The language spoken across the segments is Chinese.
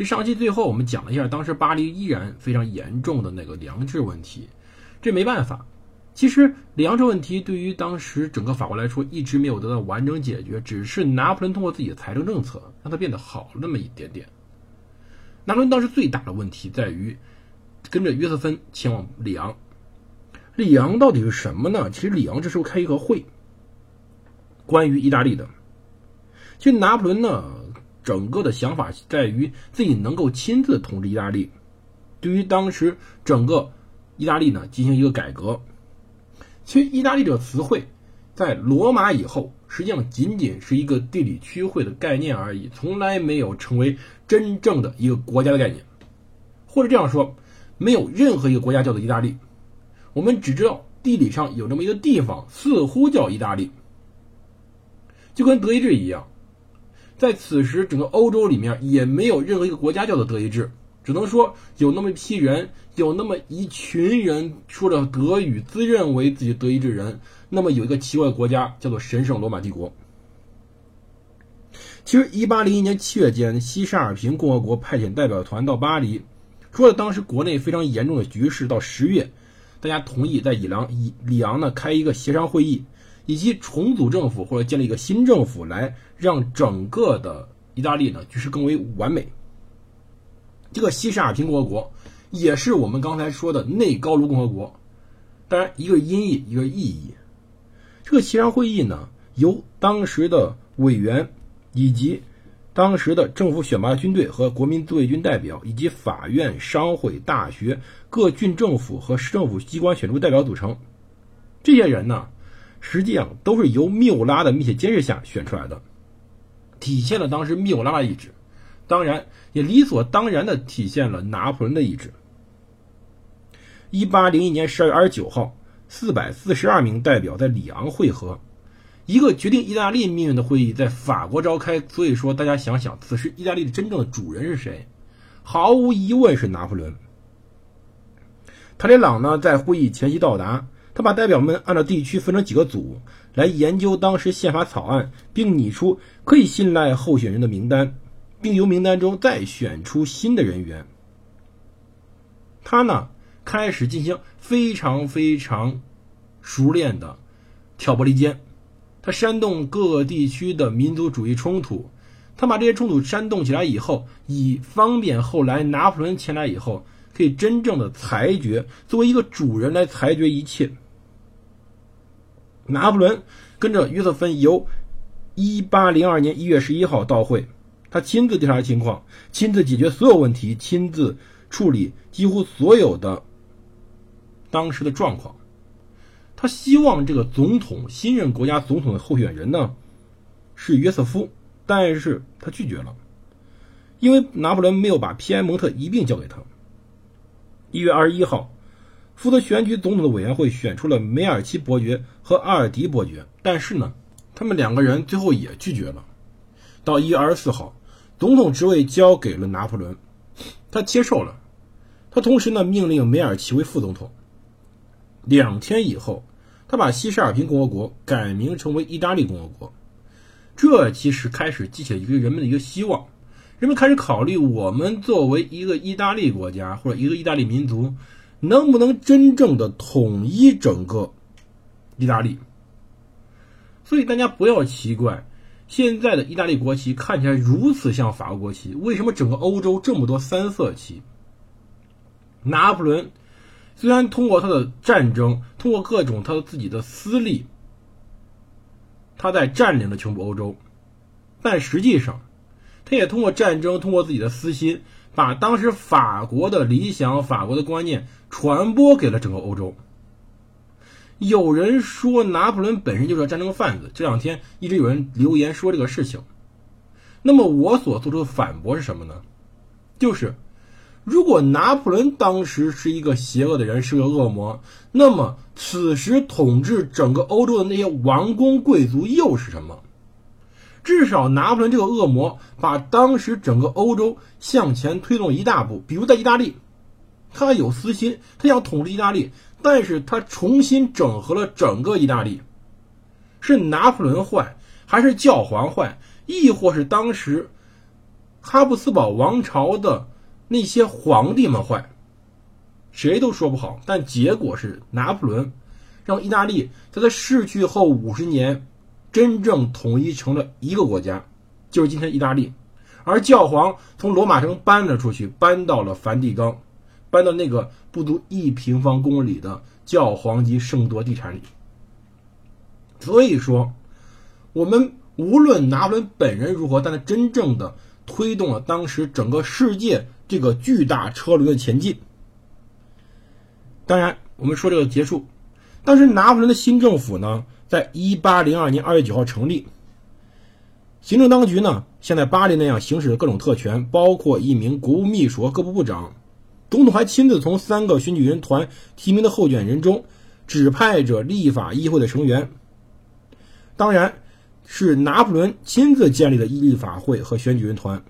其实上期最后我们讲了一下，当时巴黎依然非常严重的那个粮食问题。这没办法，其实粮食问题对于当时整个法国来说一直没有得到完整解决，只是拿破仑通过自己的财政政策让它变得好那么一点点。拿破仑当时最大的问题在于跟着约瑟芬前往里昂。里昂到底是什么呢？其实里昂这时候开一个会，关于意大利的。其实拿破仑呢？整个的想法在于自己能够亲自统治意大利，对于当时整个意大利呢进行一个改革。其实“意大利”这个词汇，在罗马以后，实际上仅仅是一个地理区会的概念而已，从来没有成为真正的一个国家的概念。或者这样说，没有任何一个国家叫做意大利。我们只知道地理上有这么一个地方，似乎叫意大利，就跟德意志一样。在此时，整个欧洲里面也没有任何一个国家叫做德意志，只能说有那么一批人，有那么一群人说着德语，自认为自己德意志人。那么有一个奇怪的国家叫做神圣罗马帝国。其实，一八零一年七月间，西沙尔平共和国派遣代表团到巴黎，说了当时国内非常严重的局势。到十月，大家同意在里昂以里昂呢开一个协商会议。以及重组政府或者建立一个新政府，来让整个的意大利呢局势更为完美。这个西沙尔平共和国也是我们刚才说的内高卢共和国，当然一个音译，一个意译。这个协商会议呢，由当时的委员以及当时的政府选拔军队和国民自卫军代表，以及法院、商会、大学、各郡政府和市政府机关选出代表组成。这些人呢。实际上都是由缪拉的密切监视下选出来的，体现了当时缪拉的意志，当然也理所当然的体现了拿破仑的意志。一八零一年十二月二十九号，四百四十二名代表在里昂会合，一个决定意大利命运的会议在法国召开。所以说，大家想想，此时意大利的真正的主人是谁？毫无疑问是拿破仑。塔列朗呢，在会议前夕到达。他把代表们按照地区分成几个组，来研究当时宪法草案，并拟出可以信赖候选人的名单，并由名单中再选出新的人员。他呢，开始进行非常非常熟练的挑拨离间，他煽动各个地区的民族主义冲突。他把这些冲突煽动起来以后，以方便后来拿破仑前来以后可以真正的裁决，作为一个主人来裁决一切。拿破仑跟着约瑟芬由一八零二年一月十一号到会，他亲自调查情况，亲自解决所有问题，亲自处理几乎所有的当时的状况。他希望这个总统新任国家总统的候选人呢是约瑟夫，但是他拒绝了，因为拿破仑没有把皮埃蒙特一并交给他。一月二十一号。负责选举总统的委员会选出了梅尔奇伯爵和阿尔迪伯爵，但是呢，他们两个人最后也拒绝了。到一月二十四号，总统职位交给了拿破仑，他接受了。他同时呢，命令梅尔奇为副总统。两天以后，他把西沙尔平共和国改名成为意大利共和国。这其实开始激起了一个人们的一个希望，人们开始考虑：我们作为一个意大利国家或者一个意大利民族。能不能真正的统一整个意大利？所以大家不要奇怪，现在的意大利国旗看起来如此像法国国旗，为什么整个欧洲这么多三色旗？拿破仑虽然通过他的战争，通过各种他的自己的私利，他在占领了全部欧洲，但实际上，他也通过战争，通过自己的私心。把当时法国的理想、法国的观念传播给了整个欧洲。有人说拿破仑本身就是个战争贩子，这两天一直有人留言说这个事情。那么我所做出的反驳是什么呢？就是如果拿破仑当时是一个邪恶的人，是个恶魔，那么此时统治整个欧洲的那些王公贵族又是什么？至少拿破仑这个恶魔把当时整个欧洲向前推动一大步。比如在意大利，他有私心，他想统治意大利，但是他重新整合了整个意大利。是拿破仑坏，还是教皇坏，亦或是当时哈布斯堡王朝的那些皇帝们坏？谁都说不好。但结果是拿破仑让意大利在他逝去后五十年。真正统一成了一个国家，就是今天意大利，而教皇从罗马城搬了出去，搬到了梵蒂冈，搬到那个不足一平方公里的教皇级圣多地产里。所以说，我们无论拿破仑本人如何，但他真正的推动了当时整个世界这个巨大车轮的前进。当然，我们说这个结束，当时拿破仑的新政府呢？在一八零二年二月九号成立，行政当局呢，像在巴黎那样行使各种特权，包括一名国务秘书和各部部长。总统还亲自从三个选举人团提名的候选人中指派者立法议会的成员。当然，是拿破仑亲自建立的立法会和选举人团。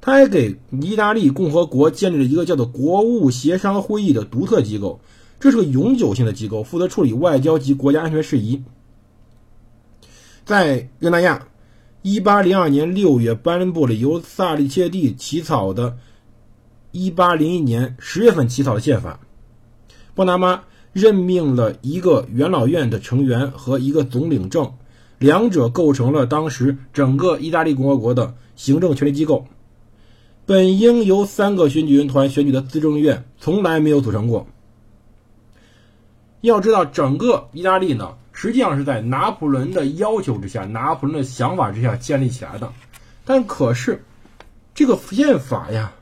他还给意大利共和国建立了一个叫做国务协商会议的独特机构。这是个永久性的机构，负责处理外交及国家安全事宜。在热那亚，1802年6月颁布了由萨利切蒂起草的1801年10月份起草的宪法。波拿马任命了一个元老院的成员和一个总领政，两者构成了当时整个意大利共和国的行政权力机构。本应由三个选举人团选举的资政院从来没有组成过。要知道，整个意大利呢，实际上是在拿破仑的要求之下、拿破仑的想法之下建立起来的。但可是，这个宪法呀，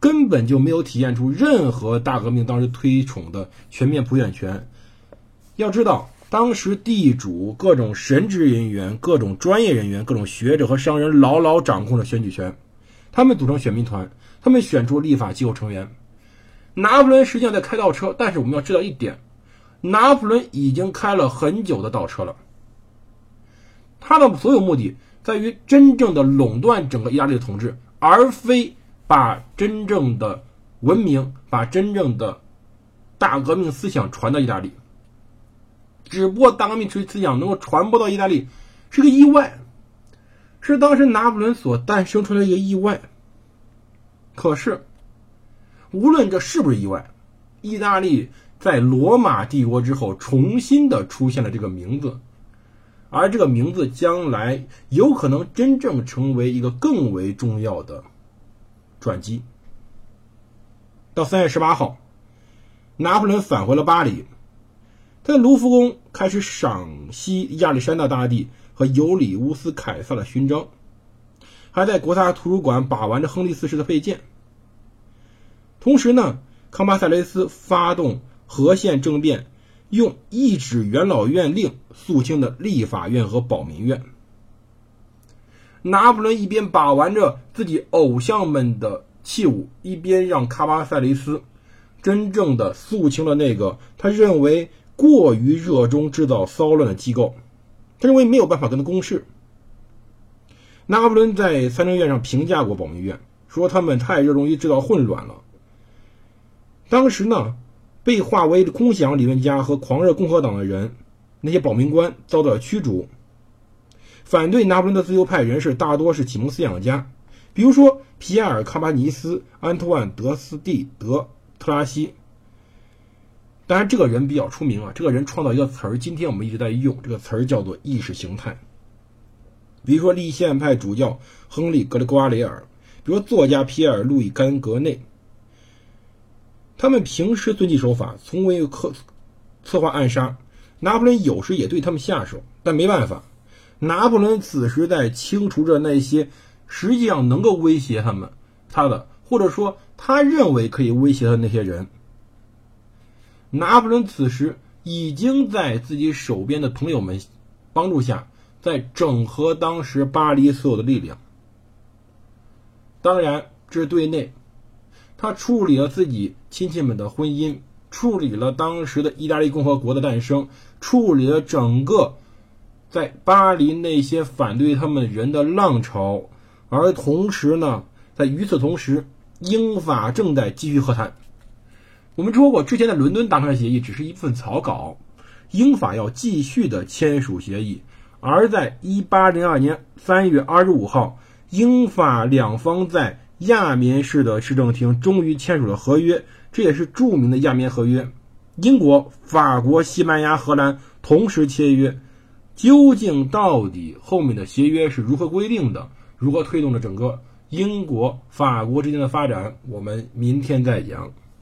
根本就没有体现出任何大革命当时推崇的全面普选权。要知道，当时地主、各种神职人员、各种专业人员、各种学者和商人牢牢掌控着选举权，他们组成选民团，他们选出立法机构成员。拿破仑实际上在开倒车，但是我们要知道一点，拿破仑已经开了很久的倒车了。他的所有目的在于真正的垄断整个意大利的统治，而非把真正的文明、把真正的大革命思想传到意大利。只不过大革命主义思想能够传播到意大利是个意外，是当时拿破仑所诞生出来的一个意外。可是。无论这是不是意外，意大利在罗马帝国之后重新的出现了这个名字，而这个名字将来有可能真正成为一个更为重要的转机。到三月十八号，拿破仑返回了巴黎，他在卢浮宫开始赏析亚历山大大帝和尤里乌斯凯撒的勋章，还在国家图书馆把玩着亨利四世的佩剑。同时呢，康巴塞雷斯发动和宪政变，用一纸元老院令肃清的立法院和保民院。拿破仑一边把玩着自己偶像们的器物，一边让卡巴塞雷斯真正的肃清了那个他认为过于热衷制造骚乱的机构。他认为没有办法跟他共事。拿破仑在参政院上评价过保民院，说他们太热衷于制造混乱了。当时呢，被划为空想理论家和狂热共和党的人，那些保民官遭到了驱逐。反对拿破仑的自由派人士大多是启蒙思想家，比如说皮埃尔·卡巴尼斯、安托万·德斯蒂德特拉西。当然，这个人比较出名啊，这个人创造一个词儿，今天我们一直在用这个词儿，叫做意识形态。比如说立宪派主教亨利·格雷瓜雷尔，比如作家皮埃尔·路易·甘格内。他们平时遵纪守法，从未刻策划暗杀。拿破仑有时也对他们下手，但没办法。拿破仑此时在清除着那些实际上能够威胁他们、他的，或者说他认为可以威胁的那些人。拿破仑此时已经在自己手边的朋友们帮助下，在整合当时巴黎所有的力量。当然，这是对内。他处理了自己亲戚们的婚姻，处理了当时的意大利共和国的诞生，处理了整个在巴黎那些反对他们人的浪潮。而同时呢，在与此同时，英法正在继续和谈。我们说过，之前的伦敦达成协议只是一份草稿，英法要继续的签署协议。而在1802年3月25号，英法两方在亚棉市的市政厅终于签署了合约，这也是著名的亚棉合约。英国、法国、西班牙、荷兰同时签约，究竟到底后面的协约是如何规定的？如何推动着整个英国、法国之间的发展？我们明天再讲。